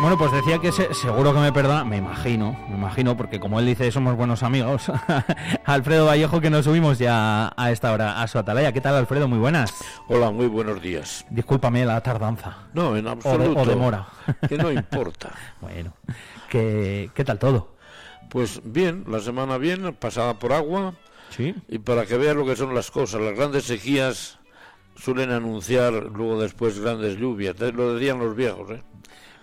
Bueno, pues decía que se- seguro que me perdona, me imagino, me imagino, porque como él dice, somos buenos amigos. Alfredo Vallejo, que nos subimos ya a esta hora a su atalaya. ¿Qué tal, Alfredo? Muy buenas. Hola, muy buenos días. Discúlpame la tardanza. No, en O, de- absoluto. o demora. Que no importa. bueno, ¿qué, ¿qué tal todo? Pues bien, la semana bien, pasada por agua, Sí. y para que veas lo que son las cosas, las grandes sequías suelen anunciar luego después grandes lluvias, lo decían los viejos, ¿eh?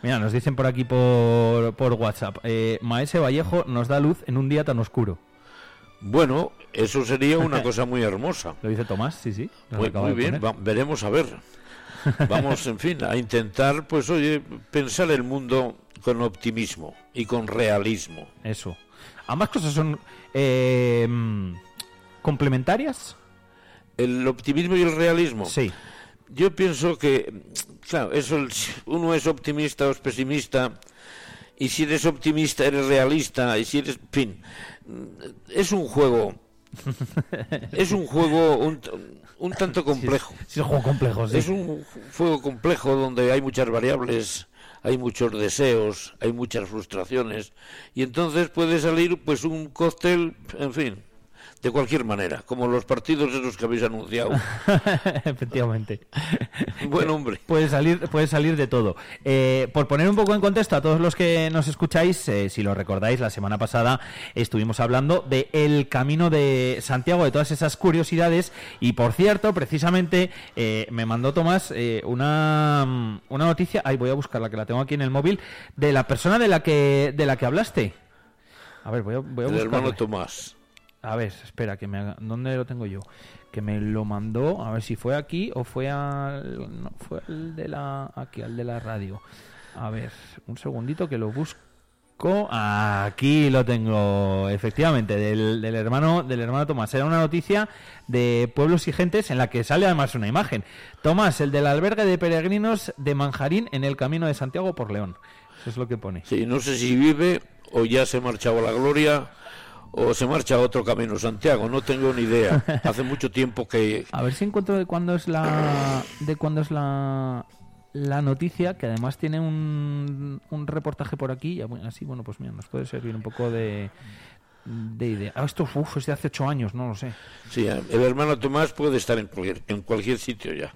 Mira, nos dicen por aquí por, por WhatsApp. Eh, Maese Vallejo nos da luz en un día tan oscuro. Bueno, eso sería una cosa muy hermosa. Lo dice Tomás, sí, sí. lo Muy, bien, va- veremos a ver. Vamos, en fin, a intentar, pues oye, pensar el mundo con optimismo y con realismo. Eso. Ambas cosas son eh, complementarias. El optimismo y el realismo. Sí. Yo pienso que, claro, eso, uno es optimista o es pesimista, y si eres optimista eres realista, y si eres, en fin, es un juego, es un juego un, un tanto complejo. Sí, es un juego complejo, sí. Es un juego complejo donde hay muchas variables, hay muchos deseos, hay muchas frustraciones, y entonces puede salir pues un cóctel, en fin, de cualquier manera, como los partidos esos que habéis anunciado. Efectivamente. Buen hombre. Puede salir, puede salir de todo. Eh, por poner un poco en contexto a todos los que nos escucháis, eh, si lo recordáis, la semana pasada estuvimos hablando de el camino de Santiago, de todas esas curiosidades. Y por cierto, precisamente eh, me mandó Tomás eh, una, mm, una noticia. Ay, voy a buscarla, que la tengo aquí en el móvil, de la persona de la que, de la que hablaste. A ver, voy a, voy a El hermano. Tomás. A ver, espera, que me. ¿Dónde lo tengo yo? Que me lo mandó, a ver si fue aquí o fue al... No, fue de la... Aquí, al de la radio. A ver, un segundito que lo busco. Aquí lo tengo, efectivamente, del, del hermano del hermano Tomás. Era una noticia de Pueblos y Gentes en la que sale además una imagen. Tomás, el del albergue de peregrinos de Manjarín en el camino de Santiago por León. Eso es lo que pone. Sí, no sé si vive o ya se marchaba la gloria o se marcha a otro camino, Santiago, no tengo ni idea. Hace mucho tiempo que... A ver si encuentro de cuándo es la de cuándo es la la noticia que además tiene un, un reportaje por aquí y así bueno pues mira nos puede servir un poco de de idea. Ah, esto uf, es de hace ocho años, no lo sé. Sí, el hermano Tomás puede estar en cualquier, en cualquier sitio ya,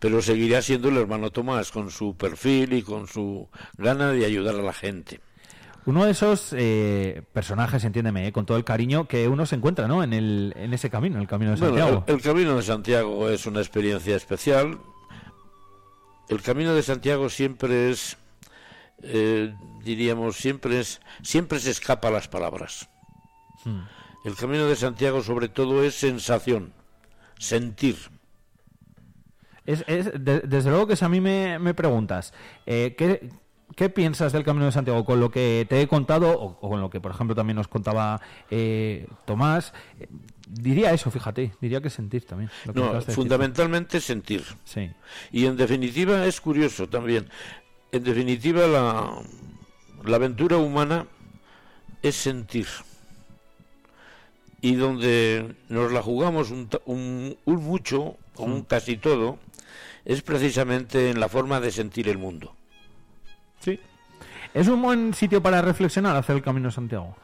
pero seguirá siendo el hermano Tomás con su perfil y con su gana de ayudar a la gente. Uno de esos eh, personajes, entiéndeme, eh, con todo el cariño que uno se encuentra, ¿no? En el en ese camino, el camino de Bueno, Santiago. el, el camino de Santiago es una experiencia especial. El camino de Santiago siempre es, eh, diríamos, siempre es, siempre se escapa a las palabras. Hmm. El camino de Santiago sobre todo es sensación, sentir. Es, es- de- desde luego que si a mí me, me preguntas, ¿qué, qué piensas del Camino de Santiago con lo que te he contado o, o con lo que, por ejemplo, también nos contaba eh, Tomás? Eh, diría eso, fíjate, diría que sentir también. lo que No, de decir. fundamentalmente sentir. Sí. Y en definitiva es curioso también. En definitiva la, la aventura humana es sentir. Y donde nos la jugamos un, un, un mucho, o un casi todo, es precisamente en la forma de sentir el mundo. Sí. ¿Es un buen sitio para reflexionar hacer el Camino de Santiago?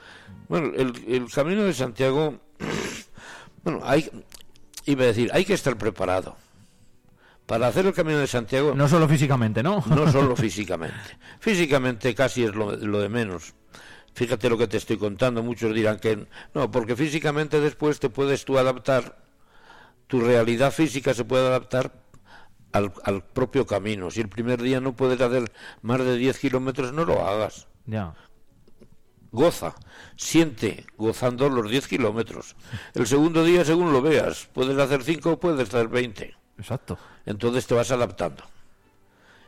Bueno, el, el camino de Santiago, bueno, hay, iba a decir, hay que estar preparado. Para hacer el camino de Santiago, No solo físicamente, ¿no? no solo físicamente. Físicamente casi es lo, lo de menos. Fíjate lo que te estoy contando. Muchos dirán que no, porque físicamente después te puedes tú adaptar, tu realidad física se puede adaptar al, al propio camino. Si el primer día no puedes hacer más de 10 kilómetros, no lo hagas. ya. Goza, siente gozando los 10 kilómetros. El segundo día, según lo veas, puedes hacer 5 o puedes hacer 20. Exacto. Entonces te vas adaptando.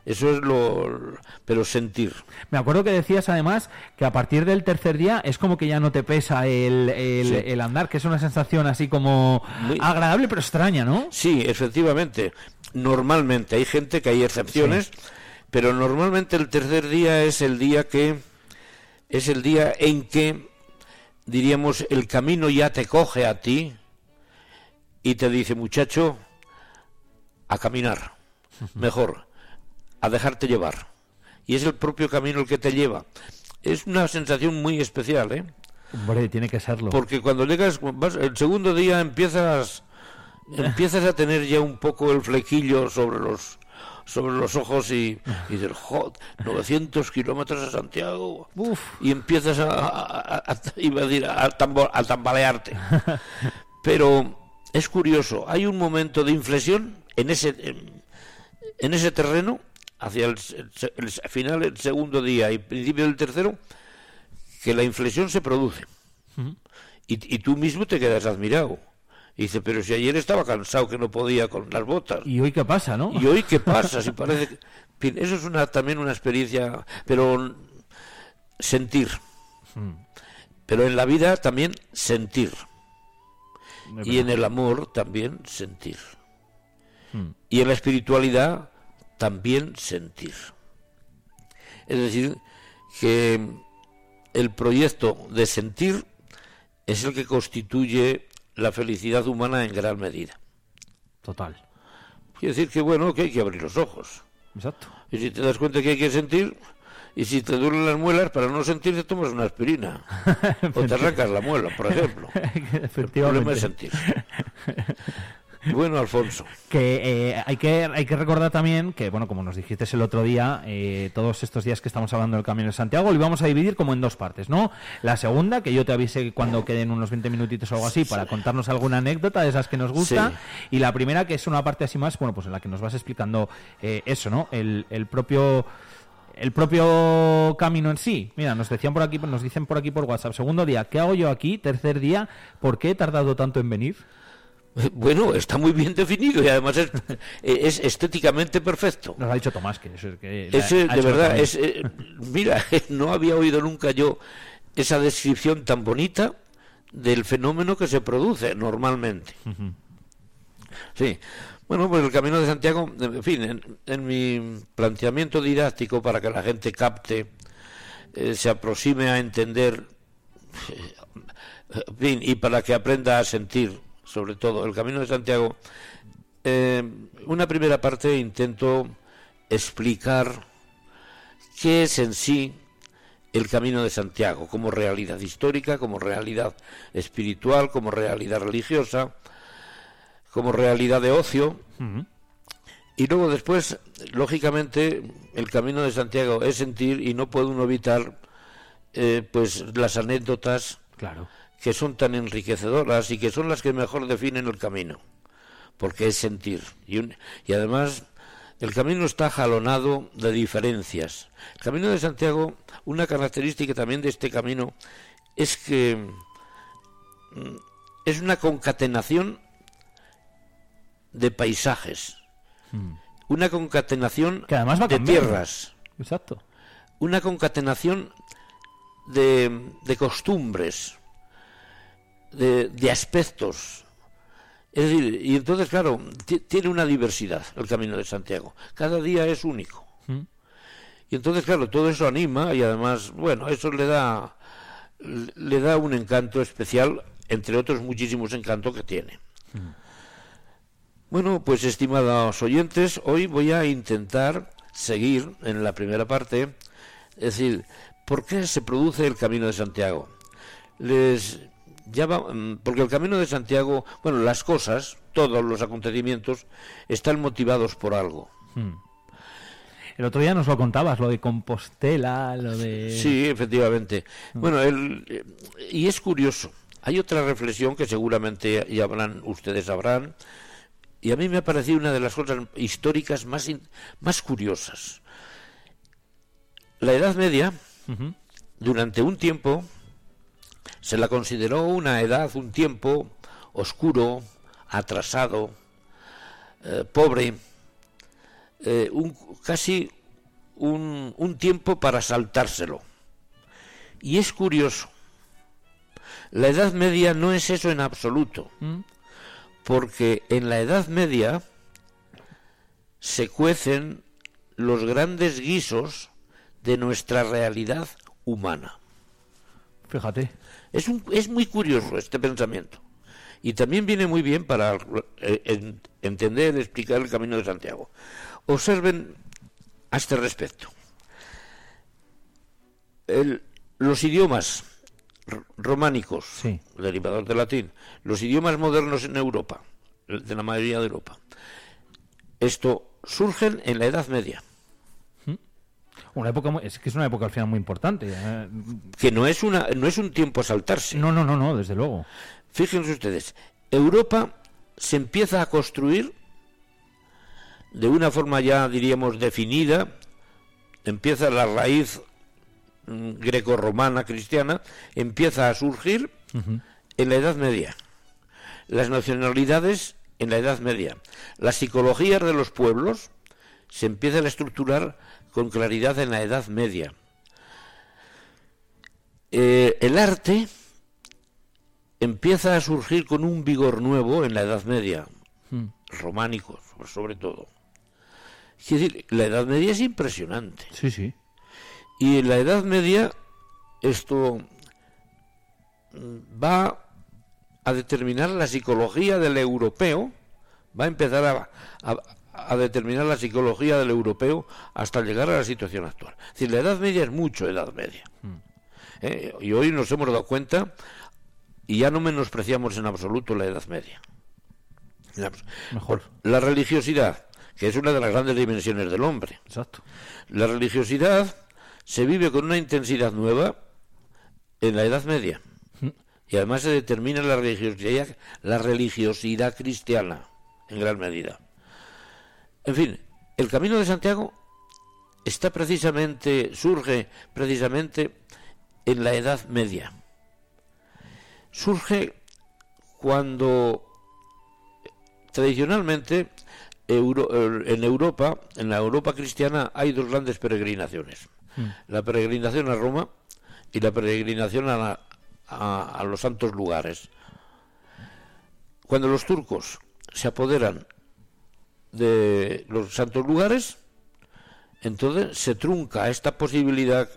Eso es lo... pero sentir. Me acuerdo que decías además que a partir del tercer día es como que ya no te pesa el, el, Sí. el andar, que es una sensación así como Muy- agradable pero extraña, ¿no? Sí, efectivamente. Normalmente hay gente que hay excepciones, pero normalmente el tercer día es el día que es el día en que diríamos el camino ya te coge a ti y te dice, muchacho, a caminar. Mejor, a dejarte llevar. y es el propio camino el que te lleva. Es una sensación muy especial, ¿eh? Hombre, tiene que serlo. Porque cuando llegas, vas- el segundo día empiezas empiezas a tener ya un poco el flequillo sobre los sobre los ojos y, y dices, "Jo, 900 kilómetros a Santiago. Uf. Y empiezas a, a- a- a- iba a decir, a, tambalearte. Pero es curioso, hay un momento de inflexión en ese, en, en ese terreno, hacia el, el final, el segundo día y principio del tercero, que la inflexión se produce. y, y tú mismo te quedas admirado. Y dice, pero si ayer estaba cansado que no podía con las botas. ¿Y hoy qué pasa, no? ¿Y hoy qué pasa? Si parece que... Eso es una, también una experiencia, pero sentir. Pero en la vida también sentir. Y en el amor también sentir. Y en la espiritualidad también sentir. Es decir, que el proyecto de sentir es el que constituye la felicidad humana en gran medida. Total. Quiere decir que bueno, que hay que abrir los ojos. Exacto. Y si te das cuenta que hay que sentir, y si te duelen las muelas, para no sentir te tomas una aspirina. o te arrancas la muela, por ejemplo. El problema es sentir. Bueno, Alfonso. Que eh, hay que hay que recordar también que, bueno, como nos dijiste el otro día, eh, todos estos días que estamos hablando del Camino de Santiago, lo íbamos a dividir como en dos partes, ¿no? La segunda, que yo te avisé cuando queden unos 20 minutitos o algo así, para contarnos alguna anécdota de esas que nos gusta. Sí. Y la primera, que es una parte así más, bueno, pues en la que nos vas explicando eh, eso, ¿no? El, el propio el propio camino en sí. Mira, nos decían por aquí, nos dicen por aquí por WhatsApp. Segundo día, ¿qué hago yo aquí? Tercer día, ¿por qué he tardado tanto en venir? Bueno, está muy bien definido y además es, es estéticamente perfecto. Nos ha dicho Tomás que eso es que Ese, de verdad, es, eh, mira, no había oído nunca yo esa descripción tan bonita del fenómeno que se produce normalmente. Sí. Bueno, pues el Camino de Santiago, en fin, en, en mi planteamiento didáctico para que la gente capte, eh, se aproxime a entender, eh, en fin, y para que aprenda a sentir, sobre todo, el Camino de Santiago, eh, una primera parte intento explicar qué es en sí el Camino de Santiago, como realidad histórica, como realidad espiritual, como realidad religiosa, como realidad de ocio. Y luego después, lógicamente, el Camino de Santiago es sentir y no puede uno evitar eh, pues las anécdotas Claro. Que son tan enriquecedoras y que son las que mejor definen el camino, porque es sentir. Y, un- y además, el camino está jalonado de diferencias. El camino de Santiago, una característica también de este camino es que mm, es una concatenación de paisajes, una concatenación Que además va de cambiando. tierras Exacto. una concatenación de, de costumbres, de, de aspectos. Es decir, y entonces, claro, ti- tiene una diversidad el Camino de Santiago. Cada día es único. Y entonces, claro, todo eso anima y además, bueno, eso le da, le da un encanto especial, entre otros muchísimos encantos que tiene. Bueno, pues estimados oyentes, hoy voy a intentar seguir en la primera parte, es decir, ¿por qué se produce el Camino de Santiago? Les llama, mm, porque el Camino de Santiago, bueno, las cosas, todos los acontecimientos están motivados por algo. El otro día nos lo contabas, lo de Compostela, lo de... Sí, efectivamente. Bueno, el, eh, y es curioso. Hay otra reflexión que seguramente ya habrán, ustedes sabrán, y a mí me ha parecido una de las cosas históricas más, in- más curiosas. La Edad Media, durante un tiempo, se la consideró una edad, un tiempo oscuro, atrasado, eh, pobre, eh, un, casi un, un tiempo para saltárselo. Y es curioso, la Edad Media no es eso en absoluto, porque en la Edad Media se cuecen los grandes guisos de nuestra realidad humana. Fíjate. Es, un- es muy curioso este pensamiento. Y también viene muy bien para eh, en- entender, explicar el camino de Santiago. Observen a este respecto. el- los idiomas románicos, Sí. derivados del latín, los idiomas modernos en Europa, de la mayoría de Europa, esto surgen en la Edad Media, Una época muy- es que es una época al final muy importante. eh, que no es una no es un tiempo a saltarse. No, no, no, no, desde luego. Fíjense ustedes, Europa se empieza a construir de una forma ya diríamos definida, empieza la raíz mm, grecorromana cristiana, empieza a surgir en la Edad Media. Las nacionalidades en la Edad Media. Las psicologías de los pueblos se empiezan a estructurar con claridad en la Edad Media. Eh, el arte empieza a surgir con un vigor nuevo en la Edad Media, Mm. románicos sobre todo. Es decir, la Edad Media es impresionante. Sí, sí. Y en la Edad Media esto mm, va a determinar la psicología del europeo, va a empezar a, a- a determinar la psicología del europeo hasta llegar a la situación actual. Es decir, la Edad Media es mucho Edad Media. ¿Eh? Y hoy nos hemos dado cuenta y ya no menospreciamos en absoluto la Edad Media. La, Mejor. la religiosidad, que es una de las grandes dimensiones del hombre. Exacto. La religiosidad se vive con una intensidad nueva en la Edad Media. Y además se determina la religiosidad, la religiosidad cristiana en gran medida. En fin, el camino de Santiago está precisamente, surge precisamente en la Edad Media. Surge cuando tradicionalmente Euro- en Europa, en la Europa cristiana, hay dos grandes peregrinaciones. La peregrinación a Roma y la peregrinación a, la- a- a los santos lugares. Cuando los turcos se apoderan de los santos lugares, entonces se trunca esta posibilidad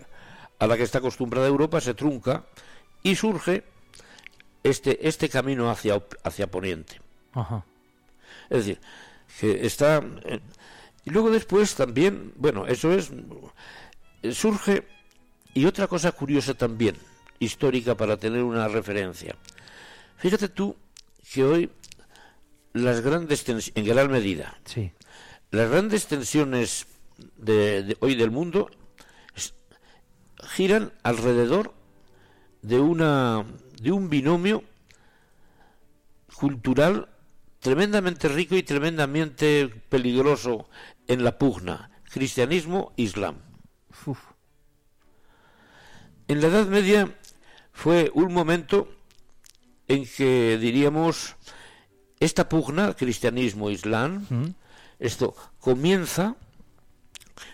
a la que está acostumbrada Europa, se trunca y surge este, este camino hacia, hacia Poniente. Ajá. Es decir, que está... eh, y luego después también, bueno, eso es... eh, Surge... Y otra cosa curiosa también, histórica para tener una referencia. Fíjate tú que hoy las grandes tensiones, en gran medida, Sí. las grandes tensiones de, de hoy del mundo es- giran alrededor de una de un binomio cultural tremendamente rico y tremendamente peligroso en la pugna cristianismo islam Uf. en la Edad Media fue un momento en que diríamos esta pugna cristianismo-islam Mm. esto comienza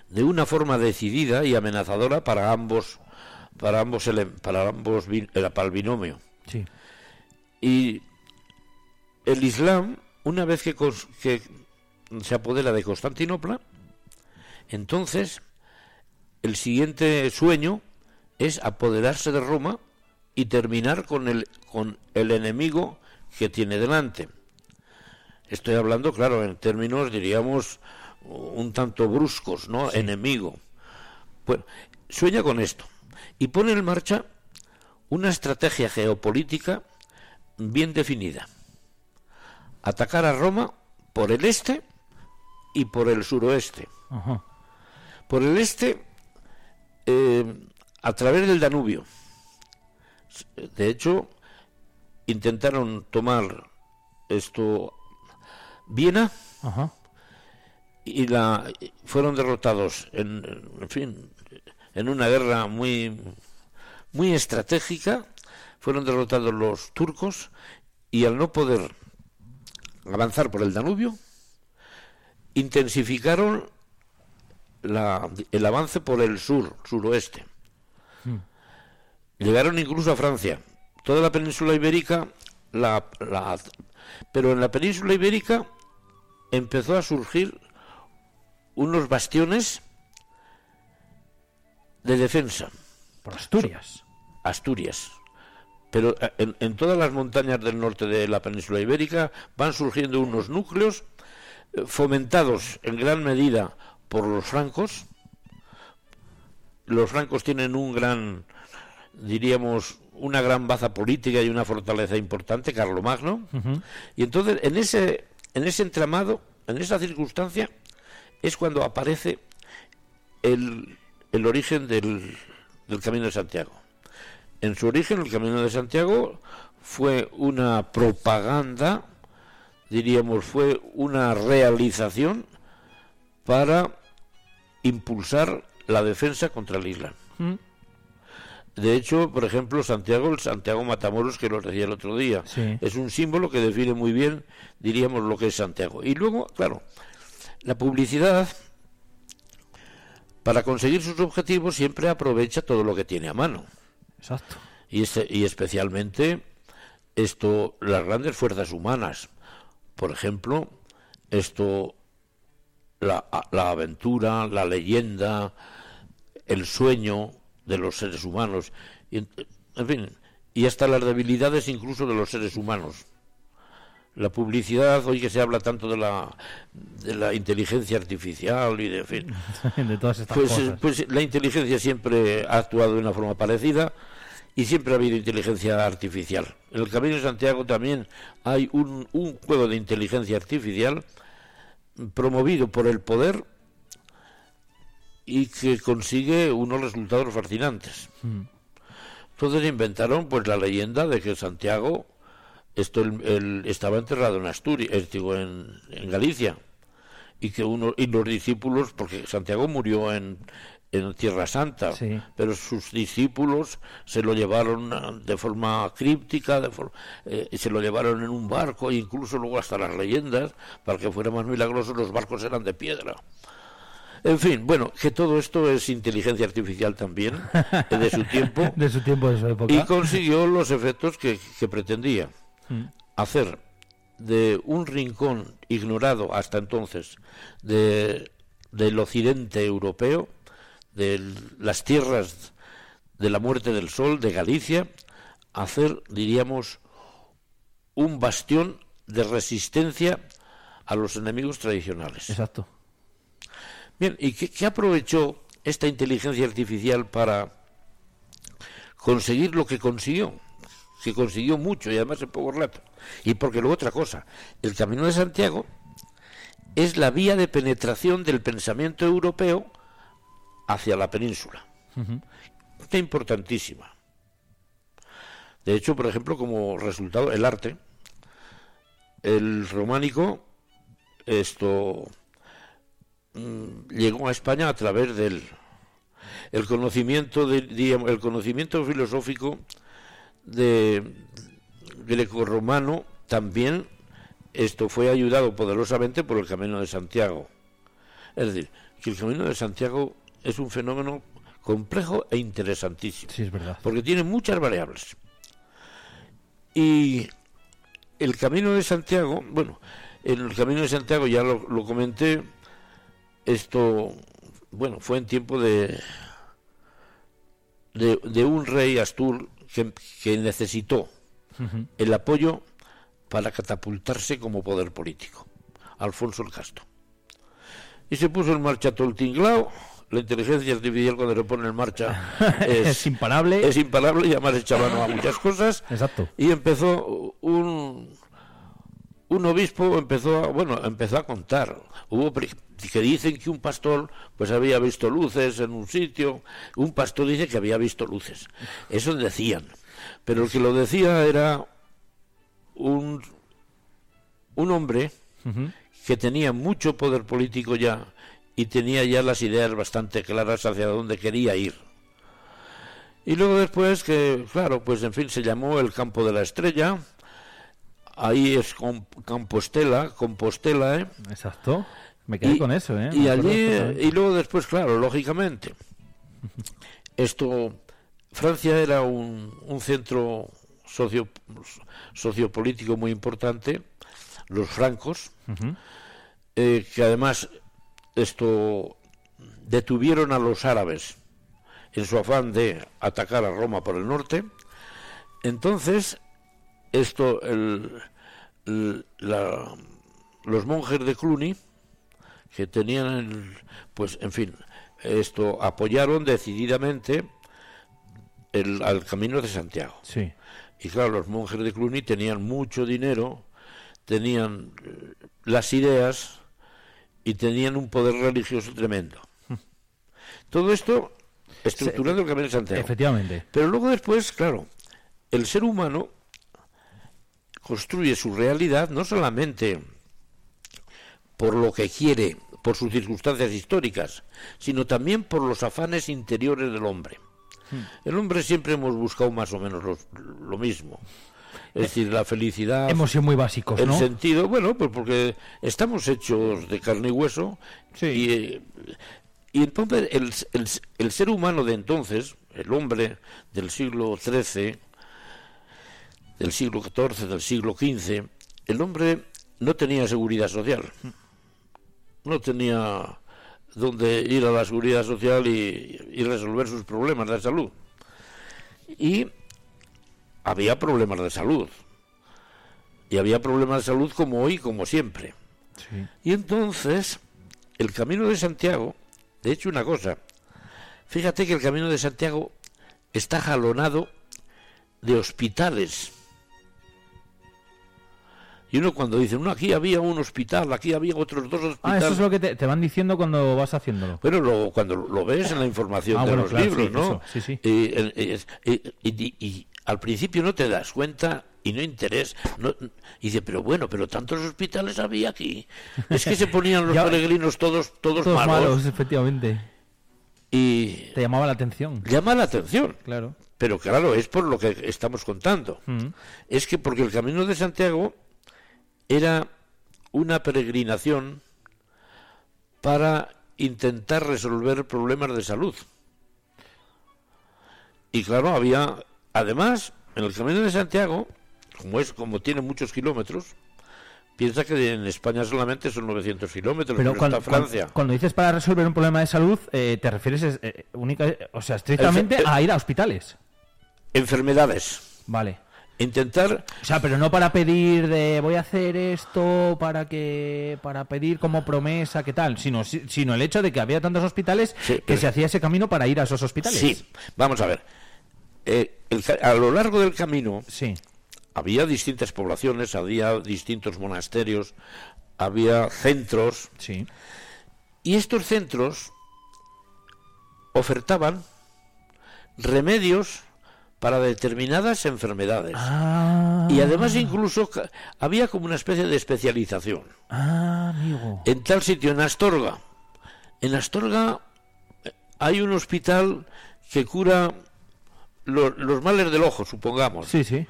de una forma decidida y amenazadora para ambos para ambos para ambos eh, para el binomio Sí. y el Islam una vez que, que se apodera de Constantinopla entonces el siguiente sueño es apoderarse de Roma y terminar con el con el enemigo que tiene delante Estoy hablando, claro, en términos, diríamos, un tanto bruscos, ¿no? Enemigo. Bueno, sueña con esto y pone en marcha una estrategia geopolítica bien definida. Atacar a Roma por el este y por el suroeste. Ajá. Por el este, eh, a través del Danubio. De hecho, intentaron tomar esto Viena. Ajá. y la fueron derrotados en, en fin en una guerra muy muy estratégica. Fueron derrotados los turcos y al no poder avanzar por el Danubio intensificaron la- el avance por el sur suroeste. Llegaron incluso a Francia. Toda la península ibérica la, la- pero en la península ibérica empezó a surgir unos bastiones de defensa. Por Asturias. Asturias. Pero eh, en, en todas las montañas del norte de la península ibérica van surgiendo unos núcleos eh, fomentados en gran medida por los francos, los francos tienen un gran, diríamos, una gran baza política y una fortaleza importante, Carlomagno, y entonces en ese, en ese entramado, en esa circunstancia, es cuando aparece el, el origen del, del Camino de Santiago. En su origen, el Camino de Santiago fue una propaganda, diríamos, fue una realización para impulsar la defensa contra el Islam. Mm. De hecho, por ejemplo, Santiago, el Santiago Matamoros, que lo decía el otro día, es un símbolo que define muy bien, diríamos, lo que es Santiago. Y luego, claro, la publicidad, para conseguir sus objetivos, siempre aprovecha todo lo que tiene a mano. Exacto. Y, este, y especialmente esto, las grandes fuerzas humanas. Por ejemplo, esto, la, la aventura, la leyenda, el sueño de los seres humanos, y, en fin, y hasta las debilidades incluso de los seres humanos. La publicidad, hoy que se habla tanto de la, de la inteligencia artificial y de, en fin, de todas estas pues, cosas. pues la inteligencia siempre ha actuado de una forma parecida y siempre ha habido inteligencia artificial. En el Camino de Santiago también hay un, un juego de inteligencia artificial promovido por el poder y que consigue unos resultados fascinantes. Mm. Entonces inventaron pues la leyenda de que Santiago esto el, estaba enterrado en Asturias, eh, digo, en, en, Galicia y que uno y los discípulos porque Santiago murió en, en Tierra Santa, Sí. pero sus discípulos se lo llevaron de forma críptica, de for- eh, se lo llevaron en un barco, e incluso luego hasta las leyendas, para que fuera más milagroso, los barcos eran de piedra. En fin, bueno, que todo esto es inteligencia artificial también, eh, de su tiempo, De su tiempo, de su época. y consiguió los efectos que, que pretendía. Mm. Hacer de un rincón ignorado hasta entonces de, del occidente europeo, de las tierras de la muerte del sol, de Galicia, hacer, diríamos, un bastión de resistencia a los enemigos tradicionales. Exacto. Bien, ¿y qué, qué aprovechó esta inteligencia artificial para conseguir lo que consiguió? Que consiguió mucho y además en poco rato. Y porque luego otra cosa, el Camino de Santiago es la vía de penetración del pensamiento europeo hacia la península. Está importantísima. De hecho, por ejemplo, como resultado, el arte, el románico, esto llegó a España a través del el conocimiento de, diríamos, el conocimiento filosófico de greco-romano también esto fue ayudado poderosamente por el Camino de Santiago. Es decir, que el Camino de Santiago es un fenómeno complejo e interesantísimo Sí, es verdad. porque tiene muchas variables. Y el camino de Santiago, bueno, el camino de Santiago ya lo, lo comenté, esto, bueno, fue en tiempo de, de, de un rey Astur que, que necesitó el apoyo para catapultarse como poder político, Alfonso el Casto. Y se puso en marcha todo el tinglao, la inteligencia artificial cuando se pone en marcha Es, es, imparable. es imparable y además echa mano a muchas cosas. Exacto. Y empezó un, un obispo, empezó a, bueno, empezó a contar. Hubo que dicen que un pastor pues había visto luces en un sitio, un pastor dice que había visto luces. Eso decían. Pero el que lo decía era un, un hombre que tenía mucho poder político ya y tenía ya las ideas bastante claras hacia dónde quería ir. Y luego después que, claro, pues en fin, se llamó el campo de la estrella, ahí es Com- Compostela, Compostela, ¿eh? Exacto. Me quedé Y- con eso, ¿eh? Y allí, perfectamente. y luego después, claro, lógicamente, esto, Francia era un, un centro socio, sociopolítico muy importante, los francos, eh, que además esto detuvieron a los árabes en su afán de atacar a Roma por el norte. Entonces, esto, el- el- la- los monjes de Cluny, que tenían, el- pues, en fin, esto apoyaron decididamente el, al Camino de Santiago. Sí. Y claro, los monjes de Cluny tenían mucho dinero, tenían eh, las ideas y tenían un poder religioso tremendo. Todo esto estructurando el Camino de Santiago. Efectivamente. Pero luego después, claro, el ser humano construye su realidad no solamente por lo que quiere, por sus circunstancias históricas, sino también por los afanes interiores del hombre. El hombre siempre hemos buscado más o menos lo, lo mismo. Es decir, la felicidad. Hemos sido muy básicos, el ¿no? sentido, bueno, pues porque estamos hechos de carne y hueso. Sí. Y, eh, y entonces el, el- el ser humano de entonces, el hombre del siglo XIII, del siglo XIV, del siglo XV, el hombre no tenía seguridad social. No tenía donde ir a la seguridad social y, y resolver sus problemas de salud. Y había problemas de salud. Y había problemas de salud como hoy, como siempre. Sí. Y entonces, el camino de Santiago, de hecho una cosa, fíjate que el camino de Santiago está jalonado de hospitales. Y uno cuando dice, no, aquí había un hospital, aquí había otros dos Ah, hospitales. eso es lo que te, te van diciendo cuando vas haciéndolo. Bueno, lo- cuando lo ves en la información Ah, de bueno, los claro, libros, sí, ¿no? eso, sí, sí. Y, eh, al principio no te das cuenta y no interés. No, y dice, pero bueno, pero tantos hospitales había aquí. Es que se ponían los peregrinos todos, todos, Todos malos, malos, efectivamente. y Te llamaba la atención. llama la atención. Claro. Pero claro, es por lo que estamos contando. Mm. Es que porque el Camino de Santiago era una peregrinación para intentar resolver problemas de salud. Y claro, había, además, en el Camino de Santiago, como es, como tiene muchos kilómetros, piensa que en España solamente son 900 kilómetros, Pero pero cuando, está Francia. cuando- cuando dices para resolver un problema de salud, eh, te refieres eh, eh, única, o sea, estrictamente a ir a hospitales. Enfermedades. Vale. Intentar O sea, pero no para pedir de voy a hacer esto para que para pedir como promesa qué tal, sino si- sino el hecho de que había tantos hospitales Sí, que pero- se hacía ese camino para ir a esos hospitales. Sí, vamos a ver. Eh, el a lo largo del camino Sí. había distintas poblaciones, había distintos monasterios, había centros, Sí. y estos centros ofertaban remedios para determinadas enfermedades. Ah. Y además incluso había como una especie de especialización. Ah, amigo. En tal sitio, en Astorga. En Astorga eh, hay un hospital que cura lo- los males del ojo, supongamos. Sí, sí.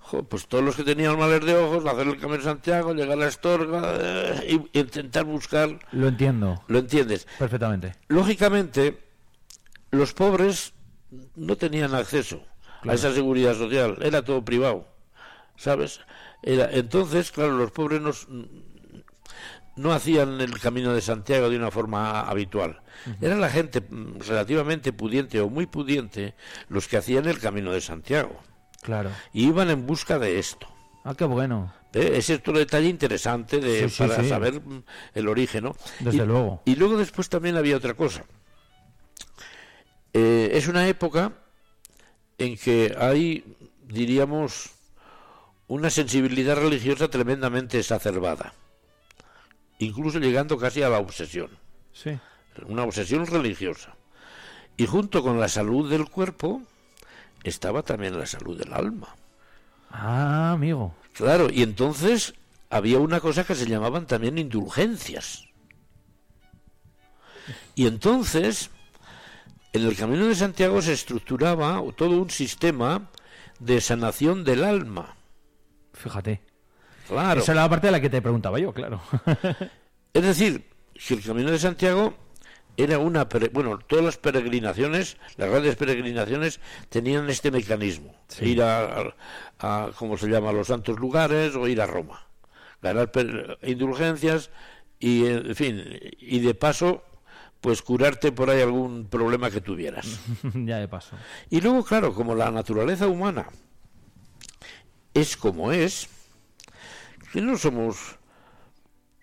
Jo, pues todos los que tenían males de ojos, hacer el Camino de Santiago, llegar a Astorga eh, y intentar buscar... Lo entiendo ¿Lo entiendes? perfectamente. Lógicamente, los pobres no tenían acceso a esa seguridad social, era todo privado, ¿sabes? Era, entonces, claro, los pobres no, s- no hacían el camino de Santiago de una forma habitual. Era la gente mm, relativamente pudiente o muy pudiente los que hacían el camino de Santiago Claro. y iban en busca de esto. Ah, qué bueno. ¿eh? Es otro detalle interesante de, Sí, para sí. saber mm, el origen, ¿no? Desde Y- luego. Y luego después también había otra cosa. Eh, es una época en que hay, diríamos, una sensibilidad religiosa tremendamente exacerbada, incluso llegando casi a la obsesión, Sí. una obsesión religiosa. Y junto con la salud del cuerpo estaba también la salud del alma. Ah, amigo. Claro, y entonces había una cosa que se llamaban también indulgencias. Y entonces, en el Camino de Santiago se estructuraba todo un sistema de sanación del alma. Fíjate. Claro. Esa era la parte de la que te preguntaba yo, claro. Es decir, que el Camino de Santiago era una... Bueno, todas las peregrinaciones, las grandes peregrinaciones, tenían este mecanismo. Sí. Ir a, a- a, ¿cómo se llama?, a los santos lugares o ir a Roma. Ganar indulgencias y, en fin, y de paso, pues curarte por ahí algún problema que tuvieras. ya de paso. Y luego, claro, como la naturaleza humana es como es, que no somos,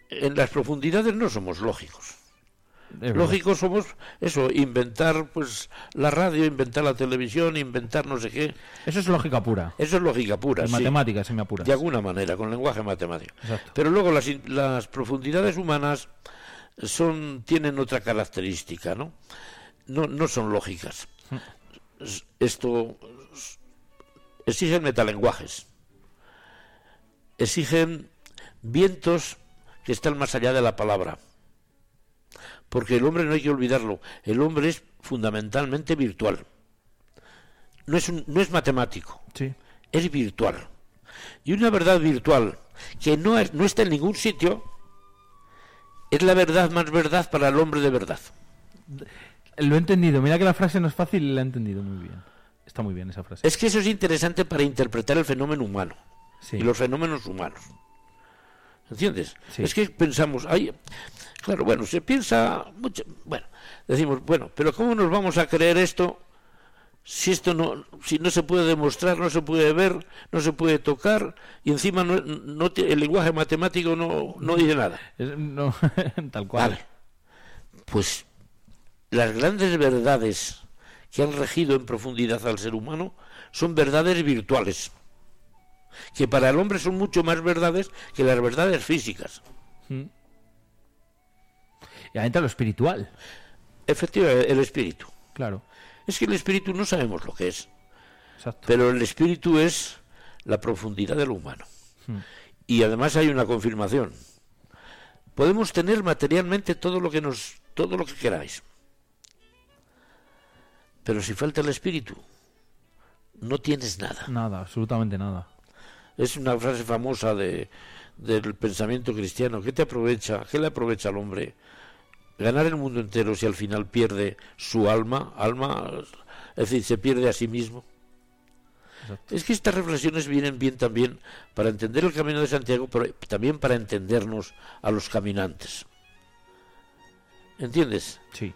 en las profundidades no somos lógicos. Lógicos somos eso, inventar pues la radio, inventar la televisión, inventar no sé qué. Eso es lógica pura. Eso es lógica pura, En sí, matemáticas, si me apuras. de alguna manera, con lenguaje matemático. Exacto. Pero luego las, las profundidades humanas son tienen otra característica, ¿no? No, no son lógicas. S- Esto exigen metalenguajes. Exigen vientos que están más allá de la palabra. Porque el hombre no hay que olvidarlo, el hombre es fundamentalmente virtual. No es, un- no es matemático Sí. es virtual. Y una verdad virtual que no, es- no está en ningún sitio es la verdad más verdad para el hombre de verdad. Lo he entendido. Mira que la frase no es fácil y la he entendido muy bien. Está muy bien esa frase. Es que eso es interesante para interpretar el fenómeno humano Sí. y los fenómenos humanos. ¿Entiendes? Sí. Es que pensamos, ay, claro, bueno, se piensa mucho, bueno, decimos, bueno, pero ¿cómo nos vamos a creer esto si esto no, si no se puede demostrar, no se puede ver, no se puede tocar y encima no, el lenguaje matemático no, no dice nada? No, tal cual. Vale. Pues las grandes verdades que han regido en profundidad al ser humano son verdades virtuales, que para el hombre son mucho más verdades que las verdades físicas. Y ahí entra lo espiritual. Efectivamente, el espíritu. Claro. Es que el espíritu no sabemos lo que es, Exacto. pero el espíritu es la profundidad de lo humano. Hmm. Y además hay una confirmación. Podemos tener materialmente todo lo que nos todo lo que queráis. Pero si falta el espíritu, no tienes nada. Nada, absolutamente nada. Es una frase famosa de, del pensamiento cristiano. ¿Qué te aprovecha? ¿Qué le aprovecha al hombre? Ganar el mundo entero si al final pierde su alma, alma, es decir, se pierde a sí mismo. Exacto. Es que estas reflexiones vienen bien también para entender el camino de Santiago, pero también para entendernos a los caminantes. ¿Entiendes? Sí.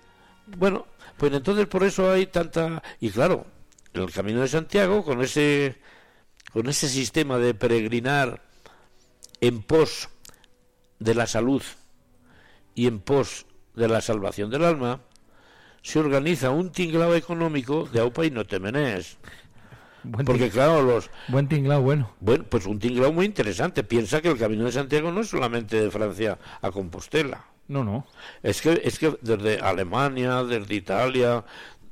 Bueno, pues entonces por eso hay tanta y claro, en el Camino de Santiago con ese con ese sistema de peregrinar en pos de la salud y en pos de la salvación del alma, se organiza un tinglao económico de aupa y no temenés. Buen, Porque claro, los buen tinglao, bueno. bueno, pues un tinglao muy interesante. Piensa que el Camino de Santiago no es solamente de Francia a Compostela. No, no. Es que, es que desde Alemania, desde Italia,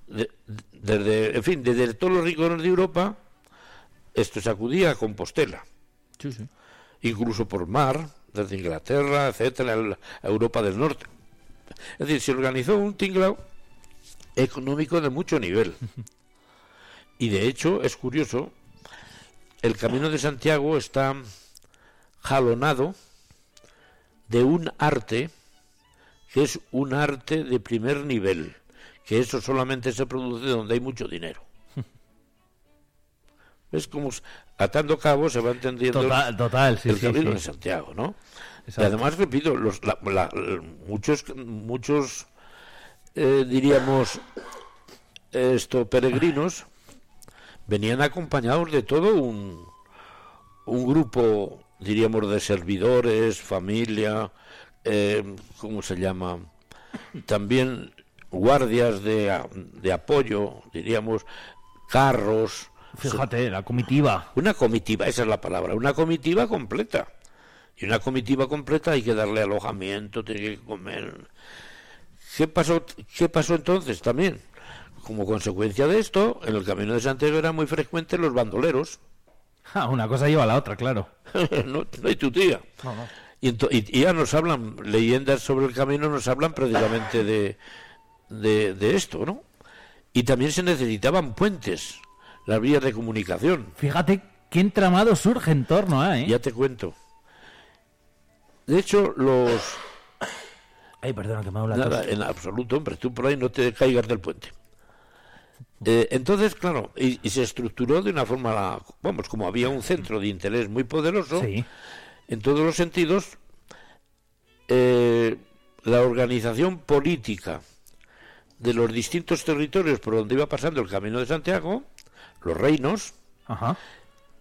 de- desde, en fin, desde todos los rincones de Europa, esto se acudía a Compostela, Sí, sí. incluso por mar, desde Inglaterra, etcétera, el- a Europa del Norte. Es decir, se organizó un tinglao económico de mucho nivel. Y de hecho, es curioso, el Camino de Santiago está jalonado de un arte que es un arte de primer nivel, que eso solamente se produce donde hay mucho dinero. Es como atando cabos se va entendiendo Total, total, sí, el sí, camino sí. de Santiago, ¿no? Y además, repito, los, la- la- muchos, muchos eh, diríamos, esto, peregrinos, venían acompañados de todo un, un grupo, diríamos, de servidores, familia, eh, ¿cómo se llama? También guardias de, de apoyo, diríamos, carros, Fíjate, la comitiva. una comitiva, esa es la palabra, una comitiva completa. Y una comitiva completa hay que darle alojamiento, tiene que comer. ¿Qué pasó, ¿Qué pasó entonces también? Como consecuencia de esto, en el camino de Santiago eran muy frecuentes los bandoleros. Ah, una cosa lleva a la otra, claro. no, no hay tu tía. No, no. Y, ya nos hablan, leyendas sobre el camino nos hablan precisamente de, de, de esto, ¿no? Y también se necesitaban puentes, las vías de comunicación. Fíjate qué entramado surge en torno a, ¿eh? Ya te cuento. De hecho, los... Ay, perdona, que me ha dado la Nada, tos. en absoluto, hombre, tú por ahí no te caigas del puente. Eh, entonces, claro, y, y se estructuró de una forma, vamos, como había un centro de interés muy poderoso, Sí. en todos los sentidos, eh, la organización política de los distintos territorios por donde iba pasando el Camino de Santiago, los reinos, Ajá.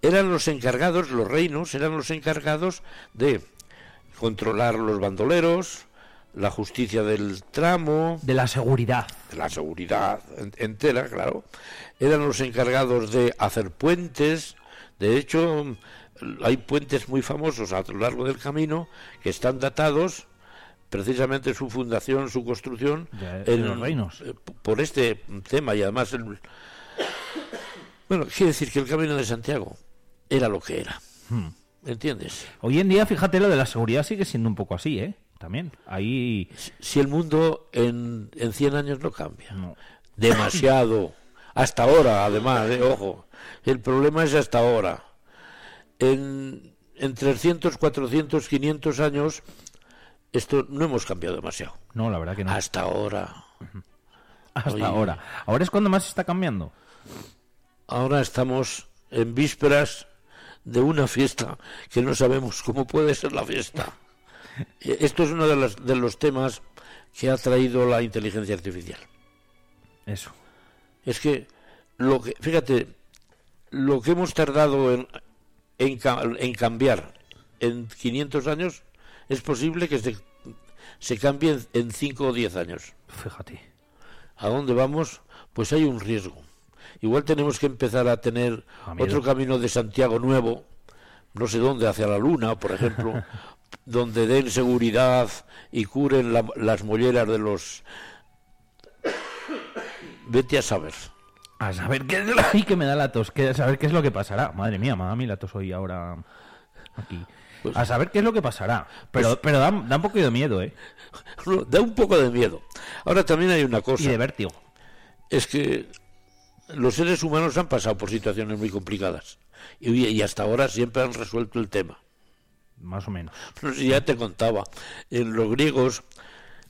eran los encargados, los reinos eran los encargados de controlar los bandoleros, la justicia del tramo, De la seguridad. la seguridad en- entera, claro, eran los encargados de hacer puentes. De hecho, hay puentes muy famosos a lo largo del camino que están datados precisamente su fundación, su construcción De- de los reinos. eh, por este tema y además el bueno, quiere decir que el Camino de Santiago era lo que era. Hmm. ¿Entiendes? Hoy en día, fíjate, lo de la seguridad sigue siendo un poco así, ¿eh? También. Ahí. Si el mundo en, en 100 años no cambia. No. demasiado. Hasta ahora, además, eh, ojo. El problema es hasta ahora. En, en 300, 400, 500 años, esto no hemos cambiado demasiado. No, la verdad que no. Hasta ahora. Hasta oye. ahora. Ahora es cuando más está cambiando. Ahora estamos en vísperas de una fiesta que no sabemos cómo puede ser la fiesta. Eh, Esto es uno de los, de los temas que ha traído la inteligencia artificial. Eso. Es que, lo que fíjate, lo que hemos tardado en, en, ca- en cambiar en 500 años es posible que se, se cambie en 5 o 10 años. Fíjate. ¿A dónde vamos? Pues hay un riesgo. Igual tenemos que empezar a tener A miedo. otro camino de Santiago nuevo, no sé dónde, hacia la Luna, por ejemplo, donde den seguridad y curen la- las molleras de los... Vete a saber. A saber qué es lo Ay, que me da la tos. Que a saber qué es lo que pasará. Madre mía, me da a mí la tos hoy ahora. Aquí. Pues- a saber qué es lo que pasará. Pero, pero da, da un poco de miedo, ¿eh? Da un poco de miedo. Ahora también hay una cosa, Y de vértigo. es que los seres humanos han pasado por situaciones muy complicadas y, y hasta ahora siempre han resuelto el tema. Más o menos. Si ya te contaba, en los griegos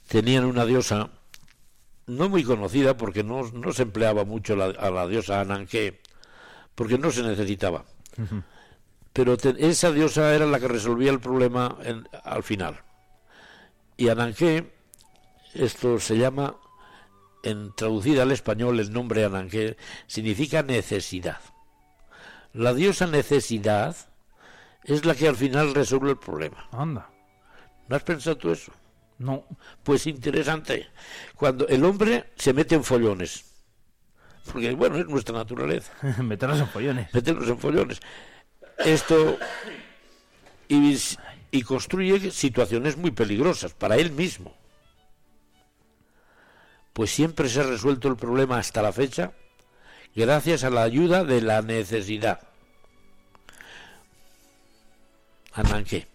tenían una diosa no muy conocida porque no, no se empleaba mucho la- a la diosa Ananke, porque no se necesitaba. Pero te- esa diosa era la que resolvía el problema en- al final. Y Ananke, esto se llama, en traducida al español, el nombre Ananke significa necesidad. La diosa necesidad es la que al final resuelve el problema. Anda. ¿No has pensado tú eso? No. Pues interesante. Cuando el hombre se mete en follones, porque bueno, es nuestra naturaleza, Meterlos en follones. meternos en follones. Esto y, y construye situaciones muy peligrosas para él mismo. Pues siempre se ha resuelto el problema hasta la fecha gracias a la ayuda de la necesidad. Ananke.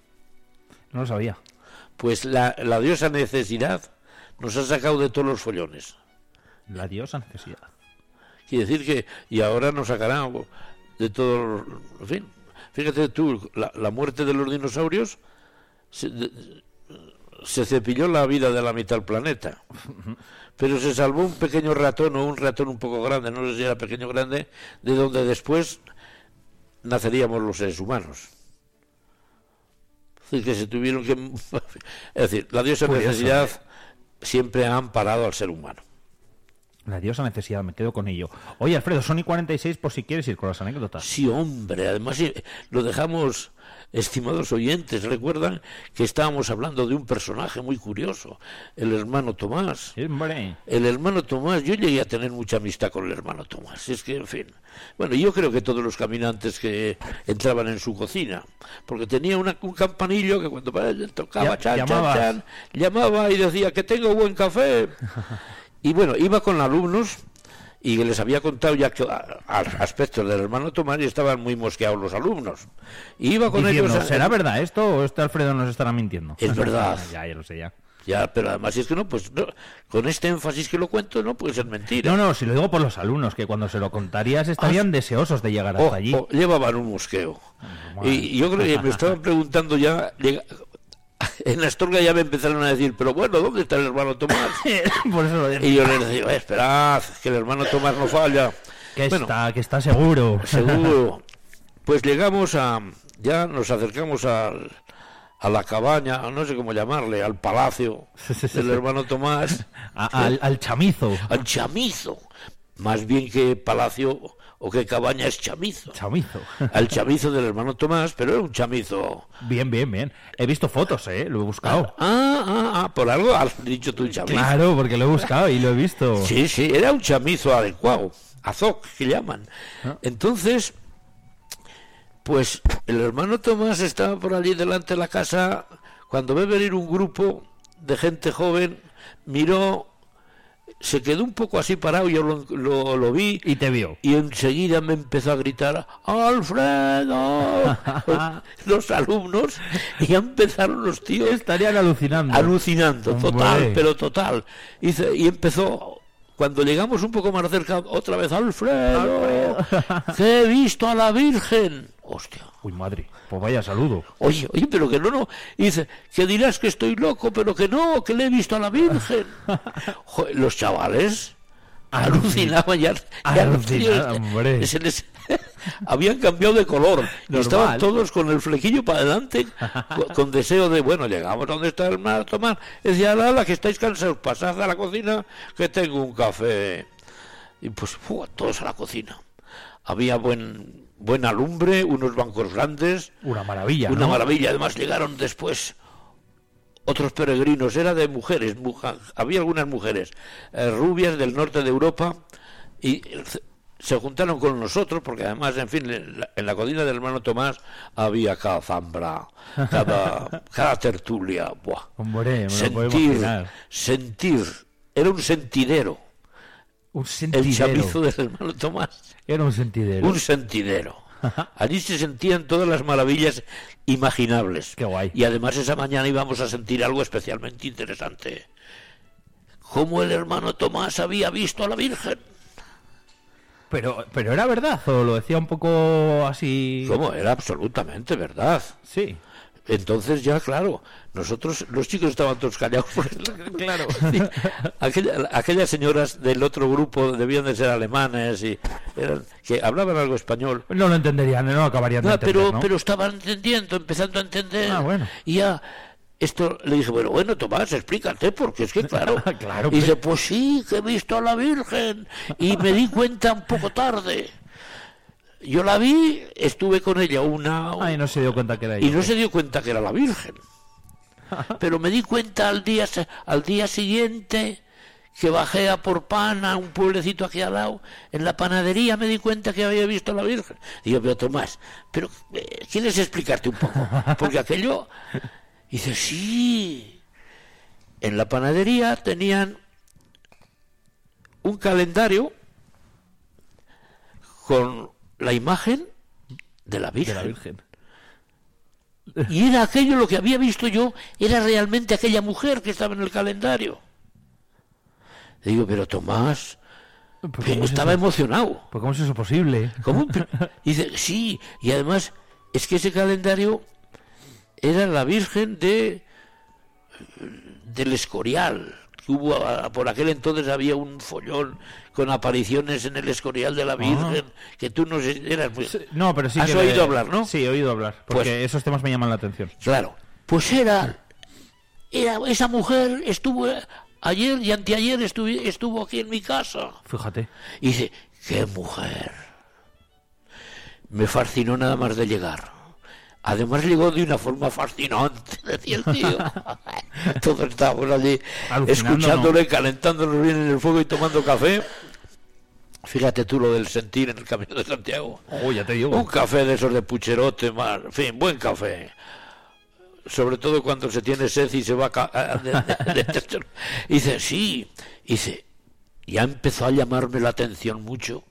No lo sabía. Pues la, la diosa necesidad nos ha sacado de todos los follones. La diosa necesidad. Quiere decir que, y ahora nos sacará de todos los. En fin, fíjate tú, la, la muerte de los dinosaurios se, de- se cepilló la vida de la mitad del planeta. Pero se salvó un pequeño ratón o un ratón un poco grande, no sé si era pequeño o grande, de donde después naceríamos los seres humanos. Es decir, que se tuvieron que. Es decir, la diosa Curioso. necesidad siempre ha amparado al ser humano. La diosa necesidad, me quedo con ello. Oye, Alfredo, Sony 46 por si quieres ir con las anécdotas. Sí, hombre, además eh, lo dejamos, estimados oyentes, recuerdan que estábamos hablando de un personaje muy curioso, el hermano Tomás. El hermano Tomás, yo llegué a tener mucha amistad con el hermano Tomás, es que, en fin. Bueno, yo creo que todos los caminantes que entraban en su cocina, porque tenía una- un campanillo que cuando para- tocaba, chan, chan, chan, llamaba y decía que tengo buen café. Y bueno, iba con alumnos y les había contado ya que, a- a- aspectos del hermano Tomás y estaban muy mosqueados los alumnos. Y iba con Diciendo, ellos. a- ¿será verdad esto o este Alfredo nos estará mintiendo? Es verdad. ya, ya lo sé ya. Ya, pero además si es que no, pues no, con este énfasis que lo cuento no puede ser mentira. No, no, si lo digo por los alumnos, que cuando se lo contarías estarían deseosos de llegar hasta Oh, allí. oh, llevaban un mosqueo. Y yo creo que me estaban preguntando ya. En Astorga ya me empezaron a decir, pero bueno, ¿dónde está el hermano Tomás? por eso lo digo. Y yo les decía, "Eh, esperad, que el hermano Tomás no falla. Que Bueno, está, que está seguro. seguro. Pues llegamos a. Ya nos acercamos al, a la cabaña, no sé cómo llamarle, al palacio del hermano Tomás, A- al, al chamizo. al chamizo. Más bien que palacio o que cabaña es chamizo. Chamizo. Al chamizo del hermano Tomás, pero era un chamizo Bien, bien, bien. He visto fotos, ¿eh? Lo he buscado. Ah, ah, Ah, por algo has dicho tu chamizo. Claro, porque lo he buscado y lo he visto. Sí, sí, era un chamizo adecuado, azoc que llaman. Ah. Entonces, pues el hermano Tomás estaba por allí delante de la casa cuando ve venir un grupo de gente joven, miró, se quedó un poco así parado, yo lo, lo- lo vi Y te vio. y enseguida me empezó a gritar ¡Alfredo! los alumnos y ya empezaron los tíos Estarían alucinando. alucinando, Hombre. total, pero total. Y, y empezó, cuando llegamos un poco más cerca, otra vez, Alfredo, que he visto a la Virgen. Hostia. Uy, madre. Pues vaya saludo. Oye, oye, pero que no, no. Y dice, que dirás que estoy loco, pero que no, que le he visto a la Virgen. Joder, los chavales alucinaban ya. Alucinaban, hombre. se les- habían cambiado de color. Y estaban todos con el flequillo para adelante, con, con deseo de, bueno, llegamos donde está el mar, tomar. Decía, la que estáis cansados, pasad a la cocina, que tengo un café. Y pues, todos a la cocina. Había buen, buena lumbre, unos bancos grandes. Una maravilla. Una ¿no? maravilla. Además llegaron después otros peregrinos. Era de mujeres. muja- había algunas mujeres eh, rubias del norte de Europa y se- juntaron con nosotros porque además, en fin, en la, en la cocina del hermano Tomás había cada zambra, cada, cada tertulia. Buah. Hombre, me Sentir, sentir. Era un sentidero. Un El sentidero. chamizo del hermano Tomás. Era un sentidero. Un sentidero. Allí se sentían todas las maravillas imaginables. Qué guay. Y además esa mañana íbamos a sentir algo especialmente interesante. Cómo el hermano Tomás había visto a la Virgen. Pero, pero era verdad, o lo decía un poco así. Cómo era absolutamente verdad. Sí. Entonces ya, claro, nosotros, los chicos estaban todos callados. Claro. Aquella- aquellas señoras del otro grupo debían de ser alemanes y eran, que hablaban algo español. No lo entenderían, no lo acabarían de No, entender, pero, ¿no? pero estaban entendiendo, empezando a entender. Ah, bueno. Y ya, esto le dije, bueno, bueno, Tomás, explícate, porque es que claro. Claro, y dice, pues sí, que he visto a la Virgen. Y me di cuenta un poco tarde. Yo la vi, estuve con ella una. Ay, no se dio cuenta que era y ella. no se dio cuenta que era la Virgen. Pero me di cuenta al día, al día siguiente que bajé a por pan a un pueblecito aquí al lado, en la panadería me di cuenta que había visto a la Virgen. Digo, pero Tomás, pero eh, ¿quieres explicarte un poco? Porque aquello... Dice, sí. En la panadería tenían un calendario con la imagen de la De Virgen. la Virgen. Y era aquello lo que había visto yo, era realmente aquella mujer que estaba en el calendario. Digo, pero Tomás, Pues que ¿cómo es estaba eso? emocionado. Pues ¿cómo es eso posible? ¿Cómo? Pero- Dice, sí, y además es que ese calendario era la Virgen de del Escorial. Hubo, a- por aquel entonces había un follón con apariciones en el Escorial de la Virgen, que tú no eras muy... No, pero sí Has que oído hablar, ¿no? Sí, he oído hablar. Porque Pues- esos temas me llaman la atención. Claro, pues era, era esa mujer estuvo ayer y anteayer estuve, estuvo aquí en mi casa. Fíjate. Y dice, qué mujer. Me fascinó nada más de llegar. Además llegó de una forma fascinante, decía el tío. Todos estábamos allí escuchándole, calentándonos bien en el fuego y tomando café. Fíjate tú lo del sentir en el Camino de Santiago. Oh, ya te digo. Un café de esos de pucherote, más, en fin, buen café. Sobre todo cuando se tiene sed y se va a... de- de- dice, sí. Dice, ya empezó a llamarme la atención mucho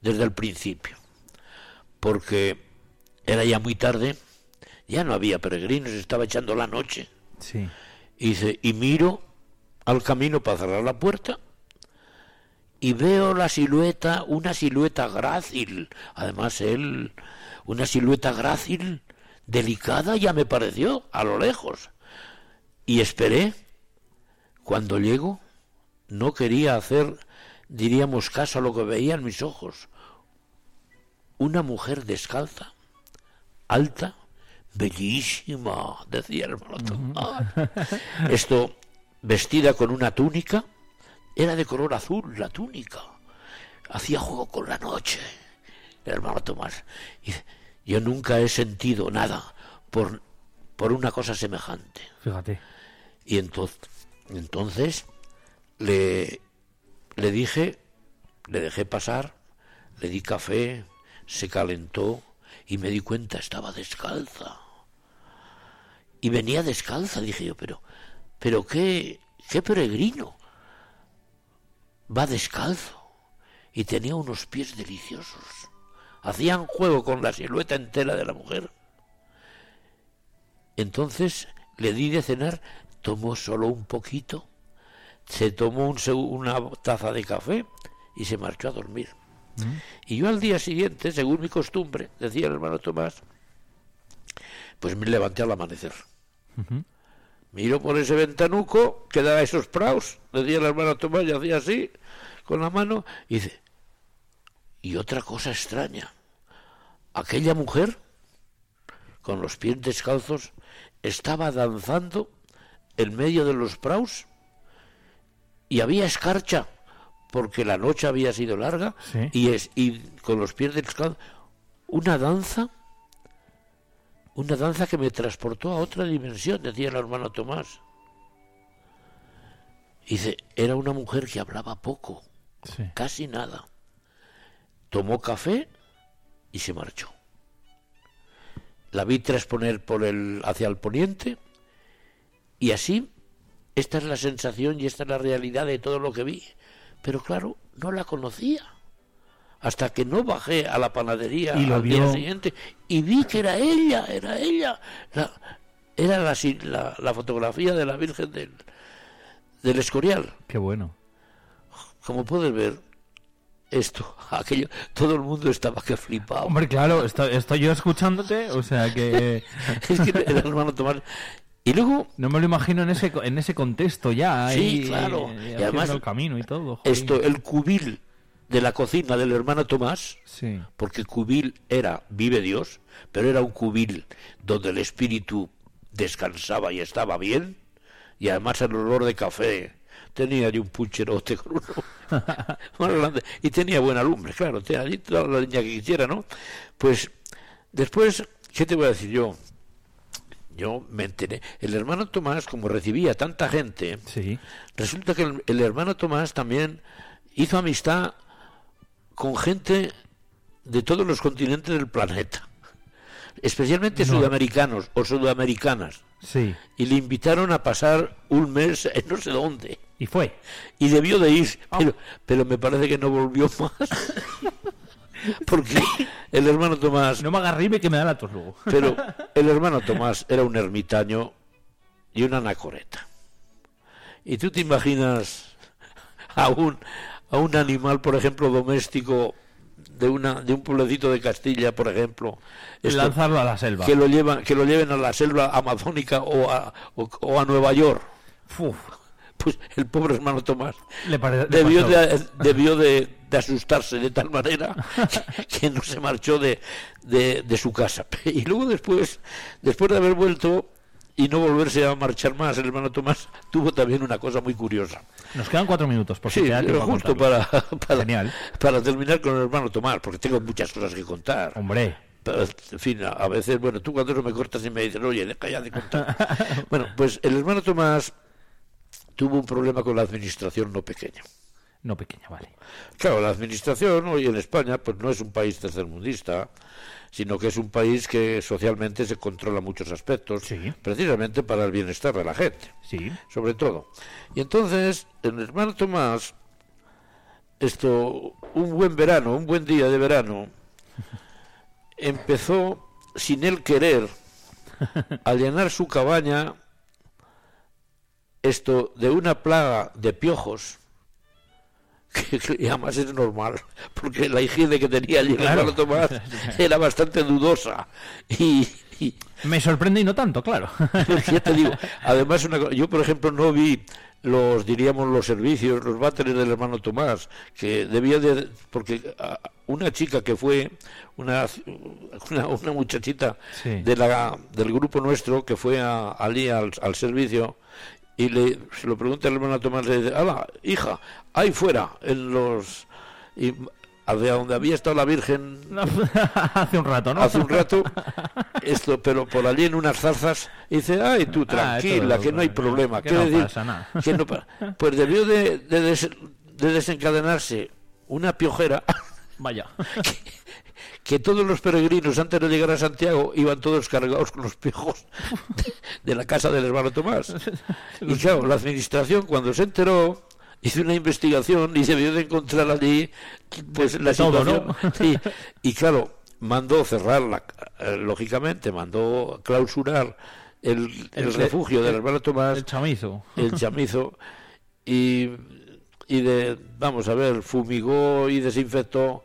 desde el principio. Porque era ya muy tarde, ya no había peregrinos, estaba echando la noche. Sí. Y dice, y miro al camino para cerrar la puerta y veo la silueta, una silueta grácil, además él, una silueta grácil, delicada ya me pareció, a lo lejos. Y esperé, cuando llego, no quería hacer, diríamos, caso a lo que veía en mis ojos. Una mujer descalza, alta, bellísima, decía el hermano Tomás. Esto, vestida con una túnica, era de color azul la túnica. Hacía juego con la noche, el hermano Tomás. Y yo nunca he sentido nada por, por una cosa semejante. Fíjate. Y entonces, entonces le, le dije, le dejé pasar, le di café, se calentó y me di cuenta, estaba descalza. Y venía descalza, dije yo, pero, pero qué, qué peregrino. Va descalzo y tenía unos pies deliciosos. Hacían juego con la silueta entera de la mujer. Entonces le di de cenar, tomó solo un poquito, se tomó un, una taza de café y se marchó a dormir. Y yo al día siguiente, según mi costumbre, decía el hermano Tomás, pues me levanté al amanecer. Miro por ese ventanuco que da esos praus, decía el hermano Tomás y hacía así con la mano y dice, y otra cosa extraña, aquella mujer con los pies descalzos estaba danzando en medio de los praus y había escarcha porque la noche había sido larga y, es, y con los pies descalzos una danza una danza que me transportó a otra dimensión, decía el hermano Tomás. Dice, era una mujer que hablaba poco, casi nada. Tomó café y se marchó. La vi transponer por el, hacia el poniente y así, esta es la sensación y esta es la realidad de todo lo que vi. Pero claro, no la conocía hasta que no bajé a la panadería al día siguiente y vi que era ella, era ella. era la, la, fotografía de la Virgen del, del Escorial. Qué bueno. Como puedes ver, esto, aquello, todo el mundo estaba que flipado. Hombre, claro, estoy, yo escuchándote, o sea que... es que el hermano Tomás... Y luego... No me lo imagino en ese, en ese contexto ya. Sí, claro. Y, además... El camino y todo. Esto, el cubil de la cocina del hermano Tomás, porque cubil era, vive Dios, pero era un cubil donde el espíritu descansaba y estaba bien, y además el olor de café tenía de un pucherote con uno y tenía buena lumbre, claro, tenía toda la leña que quisiera, ¿no? Pues después, ¿qué te voy a decir yo? Yo me enteré. El hermano Tomás, como recibía tanta gente, resulta que el hermano Tomás también hizo amistad con gente de todos los continentes del planeta, especialmente sudamericanos o sudamericanas. Sí. Y le invitaron a pasar un mes en no sé dónde. Y fue. Y debió de ir, ah. pero, pero me parece que no volvió más. Porque el hermano Tomás. No me agarrime que me da la tos luego. Pero el hermano Tomás era un ermitaño y una anacoreta. Y tú te imaginas a un, a un animal, por ejemplo, doméstico de una de un pueblecito de Castilla, por ejemplo, lanzarlo a la selva. Que lo llevan que lo lleven a la selva amazónica o a, o, a Nueva York. Pues el pobre hermano Tomás debió, de, debió de, asustarse de tal manera que, no se marchó de, de, su casa. Y luego después, después de haber vuelto, y no volverse a marchar más. El hermano Tomás tuvo también una cosa muy curiosa. Nos quedan cuatro minutos, por sí, pero justo para, para, terminar con el hermano Tomás, porque tengo muchas cosas que contar. Hombre. en fin, a veces, bueno, tú cuando no me cortas y me dices, oye, deja ya de contar. bueno, pues el hermano Tomás tuvo un problema con la administración no pequeña. No pequeña, vale. Claro, la administración hoy en España, pues no es un país tercermundista sino que es un país que socialmente se controla muchos aspectos, precisamente para el bienestar de la gente, sí. sobre todo. Y entonces, el hermano Tomás, esto, un buen verano, un buen día de verano, empezó, sin él querer, a llenar su cabaña, esto, de una plaga de piojos, que, además es normal, porque la higiene que tenía allí claro. Tomás era bastante dudosa. Y, Me sorprende y no tanto, claro. ya te digo, además una, yo por ejemplo no vi los diríamos los servicios, los váteres del hermano Tomás, que debía de porque una chica que fue una una, muchachita de la del grupo nuestro que fue a, allí al, al servicio y le, se lo pregunta el hermano Tomás, le dice, ¡Hala, hija! Ahí fuera, en los... Y hacia donde había estado la Virgen hace un rato, ¿no? hace un rato, esto, pero por allí en unas zarzas, y dice, ay, tú Ah, tranquila, que no hay que problema. no Quiere decir, pasa nada. que no pues debió de, de des- de desencadenarse una piojera Vaya. que todos los peregrinos antes de llegar a Santiago iban todos cargados con los piojos de, de la casa del hermano Tomás. Y claro, la administración cuando se enteró hizo una investigación y se vio de encontrar allí pues la todo, situación. ¿no? Sí. Y claro, mandó cerrarla, eh, lógicamente, mandó clausurar el, el El- refugio del el- hermano Tomás El chamizo. el chamizo y, y de vamos a ver fumigó y desinfectó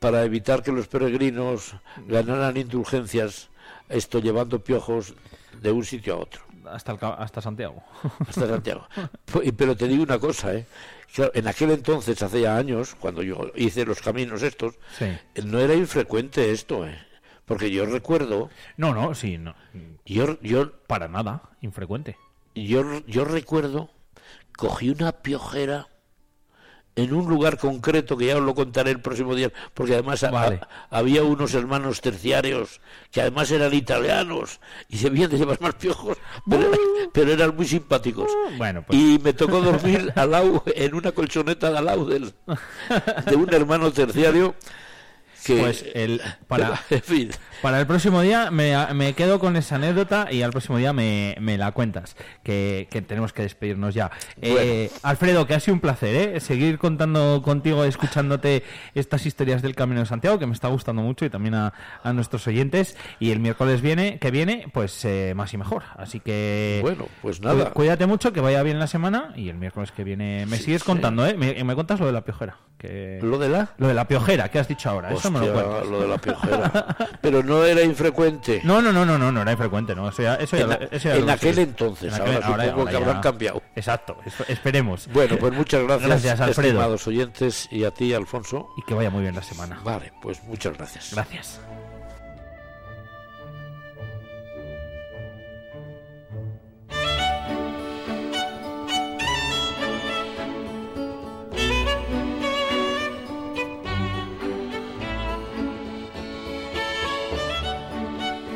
para evitar que los peregrinos ganaran indulgencias esto llevando piojos de un sitio a otro Hasta, el ca- hasta Santiago. hasta Santiago Pu- y- pero te digo una cosa eh Claro, en aquel entonces hace ya años cuando yo hice los caminos estos Sí. no era infrecuente esto eh porque yo recuerdo No, no, sí, no. yo yo Para nada. Infrecuente. yo, yo recuerdo, cogí una piojera en un lugar concreto que ya os lo contaré el próximo día, porque además Vale. había unos hermanos terciarios que además eran italianos y se veían de llevar más piojos, pero, pero eran muy simpáticos. Bueno, pues. Y me tocó dormir al lado, en una colchoneta de al lado del- de un hermano terciario que... Pues el, para, en fin, para el próximo día me, me quedo con esa anécdota y al próximo día me, me la cuentas, que, que tenemos que despedirnos ya. Eh, Alfredo, que ha sido un placer, ¿eh? Seguir contando contigo, escuchándote estas historias del Camino de Santiago, que me está gustando mucho y también a, a nuestros oyentes. Y el miércoles viene, que viene, pues eh, más y mejor. Así que... bueno, pues nada. Cuídate mucho, que vaya bien la semana y el miércoles que viene me Sí, sigues sí. contando, ¿eh? Me, me cuentas lo de la piojera. Que... Lo de la... Lo de la piojera que has dicho ahora, eso me lo cuentas. lo de la piojera. Pero no era infrecuente. No, no, no, no, no, no era infrecuente, no. Eso ya, eso ya, En, eso ya en aquel entonces, En aquel- ahora, supongo ahora que habrán cambiado. Exacto, esperemos. Bueno, pues muchas gracias, Gracias, Alfredo. estimados oyentes, y a ti, Alfonso. Y que vaya muy bien la semana. Vale, pues muchas gracias. Gracias.